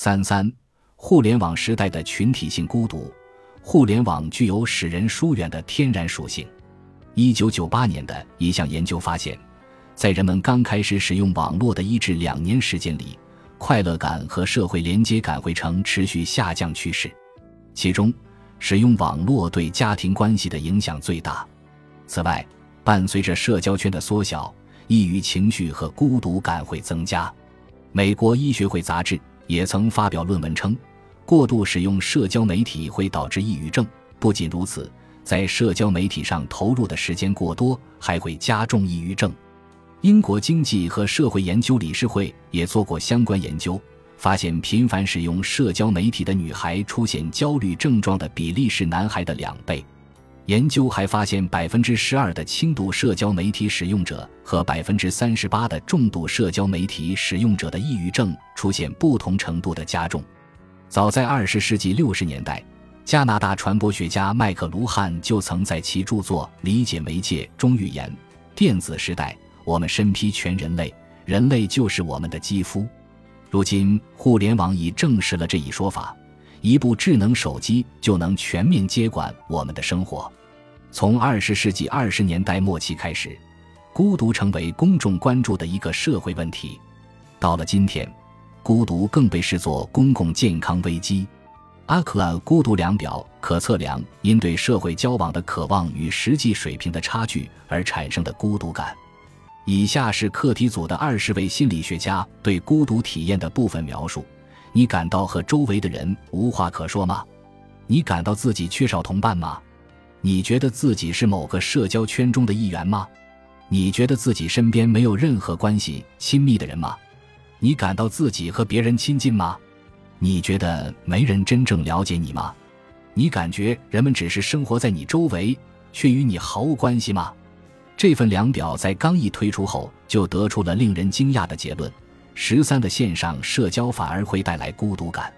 三三，互联网时代的群体性孤独。互联网具有使人疏远的天然属性。一九九八年的一项研究发现，在人们刚开始使用网络的一至两年时间里，快乐感和社会连接感会呈持续下降趋势。其中，使用网络对家庭关系的影响最大。此外，伴随着社交圈的缩小，抑郁情绪和孤独感会增加。美国医学会杂志也曾发表论文称。过度使用社交媒体会导致抑郁症。不仅如此，在社交媒体上投入的时间过多，还会加重抑郁症。英国经济和社会研究理事会也做过相关研究，发现频繁使用社交媒体的女孩出现焦虑症状的比例是男孩的两倍。研究还发现，百分之十二的轻度社交媒体使用者和百分之三十八的重度社交媒体使用者的抑郁症出现不同程度的加重。早在二十世纪六十年代，加拿大传播学家麦克卢汉就曾在其著作《理解媒介》中预言：电子时代，我们身披全人类，人类就是我们的肌肤。如今，互联网已证实了这一说法，一部智能手机就能全面接管我们的生活。从二十世纪二十年代末期开始，孤独成为公众关注的一个社会问题。到了今天。孤独更被视作公共健康危机。阿克尔孤独量表可测量因对社会交往的渴望与实际水平的差距而产生的孤独感。以下是课题组的二十位心理学家对孤独体验的部分描述：你感到和周围的人无话可说吗？你感到自己缺少同伴吗？你觉得自己是某个社交圈中的一员吗？你觉得自己身边没有任何关系亲密的人吗？你感到自己和别人亲近吗？你觉得没人真正了解你吗？你感觉人们只是生活在你周围，却与你毫无关系吗？这份量表在刚一推出后，就得出了令人惊讶的结论：十三的线上社交反而会带来孤独感。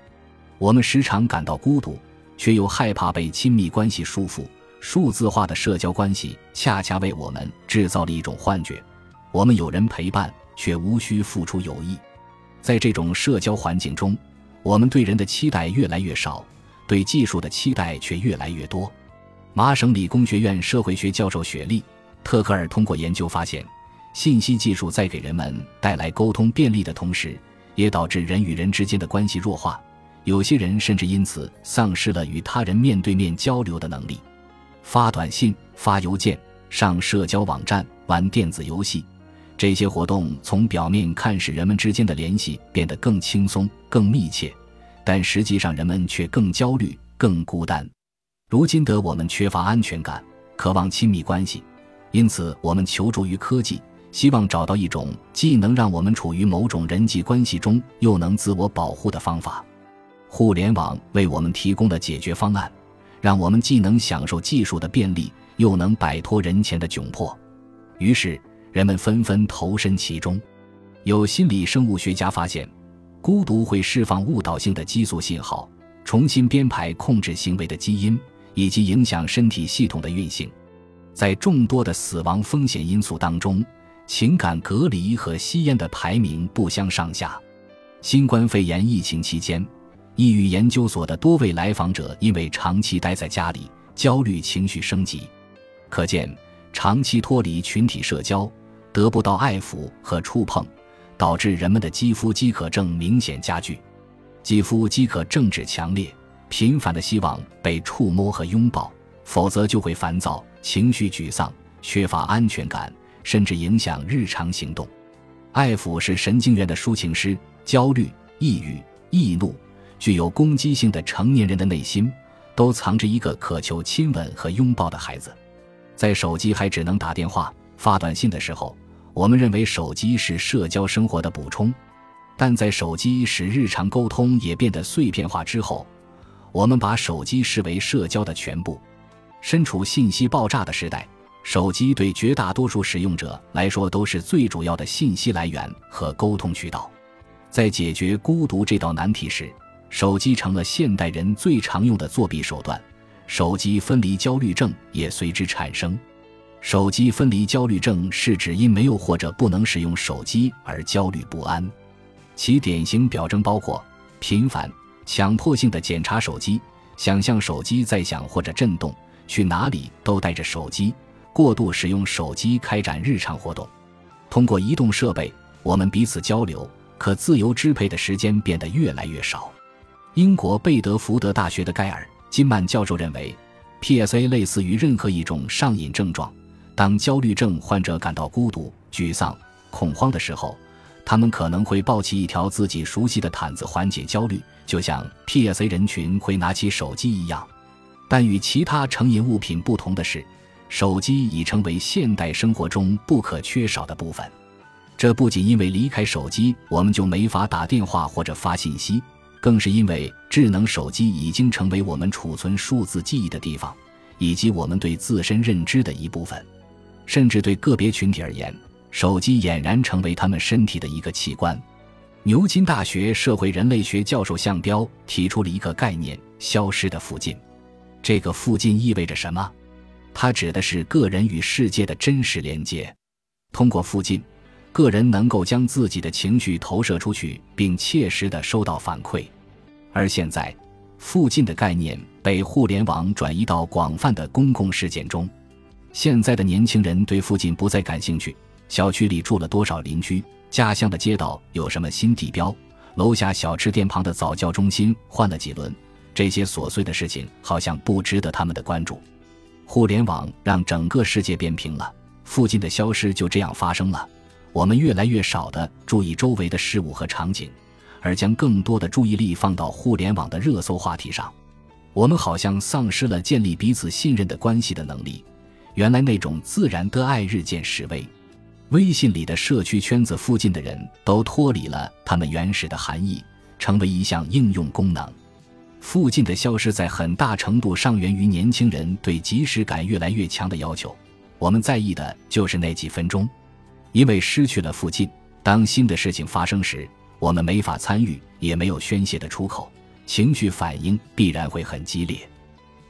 我们时常感到孤独，却又害怕被亲密关系束缚。数字化的社交关系恰恰为我们制造了一种幻觉：我们有人陪伴，却无需付出友谊。在这种社交环境中，我们对人的期待越来越少，对技术的期待却越来越多。麻省理工学院社会学教授雪莉·特克尔通过研究发现，信息技术在给人们带来沟通便利的同时，也导致人与人之间的关系弱化。有些人甚至因此丧失了与他人面对面交流的能力。发短信、发邮件、上社交网站、玩电子游戏。这些活动从表面看使人们之间的联系变得更轻松、更密切，但实际上人们却更焦虑、更孤单。如今的我们缺乏安全感，渴望亲密关系，因此我们求助于科技，希望找到一种既能让我们处于某种人际关系中，又能自我保护的方法。互联网为我们提供了解决方案，让我们既能享受技术的便利，又能摆脱人前的窘迫。于是。人们纷纷投身其中。有心理生物学家发现，孤独会释放误导性的激素信号，重新编排控制行为的基因，以及影响身体系统的运行。在众多的死亡风险因素当中，情感隔离和吸烟的排名不相上下。新冠肺炎疫情期间，抑郁研究所的多位来访者因为长期待在家里，焦虑情绪升级。可见，长期脱离群体社交。得不到爱抚和触碰，导致人们的肌肤饥渴症明显加剧。肌肤饥渴症指强烈、频繁的希望被触摸和拥抱，否则就会烦躁、情绪沮丧、缺乏安全感，甚至影响日常行动。爱抚是神经元的抒情师。焦虑、抑郁、易怒、具有攻击性的成年人的内心，都藏着一个渴求亲吻和拥抱的孩子。在手机还只能打电话。发短信的时候，我们认为手机是社交生活的补充，但在手机使日常沟通也变得碎片化之后，我们把手机视为社交的全部。身处信息爆炸的时代，手机对绝大多数使用者来说都是最主要的信息来源和沟通渠道。在解决孤独这道难题时，手机成了现代人最常用的作弊手段，手机分离焦虑症也随之产生。手机分离焦虑症是指因没有或者不能使用手机而焦虑不安，其典型表征包括频繁、强迫性的检查手机，想象手机在响或者震动，去哪里都带着手机，过度使用手机开展日常活动。通过移动设备，我们彼此交流，可自由支配的时间变得越来越少。英国贝德福德大学的盖尔·金曼教授认为，PSA 类似于任何一种上瘾症状。当焦虑症患者感到孤独、沮丧、恐慌的时候，他们可能会抱起一条自己熟悉的毯子缓解焦虑，就像 PSA 人群会拿起手机一样。但与其他成瘾物品不同的是，手机已成为现代生活中不可缺少的部分。这不仅因为离开手机我们就没法打电话或者发信息。更是因为智能手机已经成为我们储存数字记忆的地方，以及我们对自身认知的一部分，甚至对个别群体而言，手机俨然成为他们身体的一个器官。牛津大学社会人类学教授向彪提出了一个概念：消失的附近。这个附近意味着什么？它指的是个人与世界的真实连接。通过附近。个人能够将自己的情绪投射出去，并切实的收到反馈。而现在，附近的概念被互联网转移到广泛的公共事件中。现在的年轻人对附近不再感兴趣。小区里住了多少邻居？家乡的街道有什么新地标？楼下小吃店旁的早教中心换了几轮？这些琐碎的事情好像不值得他们的关注。互联网让整个世界变平了，附近的消失就这样发生了。我们越来越少地注意周围的事物和场景，而将更多的注意力放到互联网的热搜话题上。我们好像丧失了建立彼此信任的关系的能力。原来那种自然的爱日渐式微。微信里的社区圈子附近的人都脱离了他们原始的含义，成为一项应用功能。附近的消失在很大程度上源于年轻人对即时感越来越强的要求。我们在意的就是那几分钟。因为失去了附近，当新的事情发生时，我们没法参与，也没有宣泄的出口，情绪反应必然会很激烈。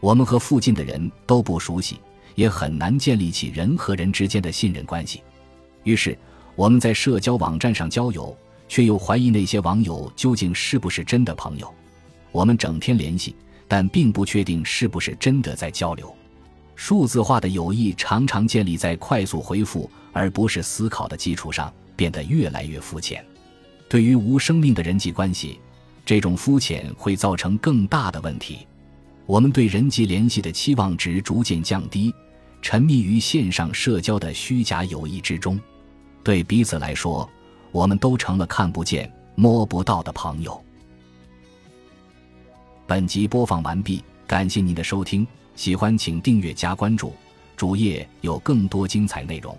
我们和附近的人都不熟悉，也很难建立起人和人之间的信任关系。于是，我们在社交网站上交友，却又怀疑那些网友究竟是不是真的朋友。我们整天联系，但并不确定是不是真的在交流。数字化的友谊常常建立在快速回复而不是思考的基础上，变得越来越肤浅。对于无生命的人际关系，这种肤浅会造成更大的问题。我们对人际联系的期望值逐渐降低，沉迷于线上社交的虚假友谊之中。对彼此来说，我们都成了看不见、摸不到的朋友。本集播放完毕，感谢您的收听。喜欢请订阅加关注，主页有更多精彩内容。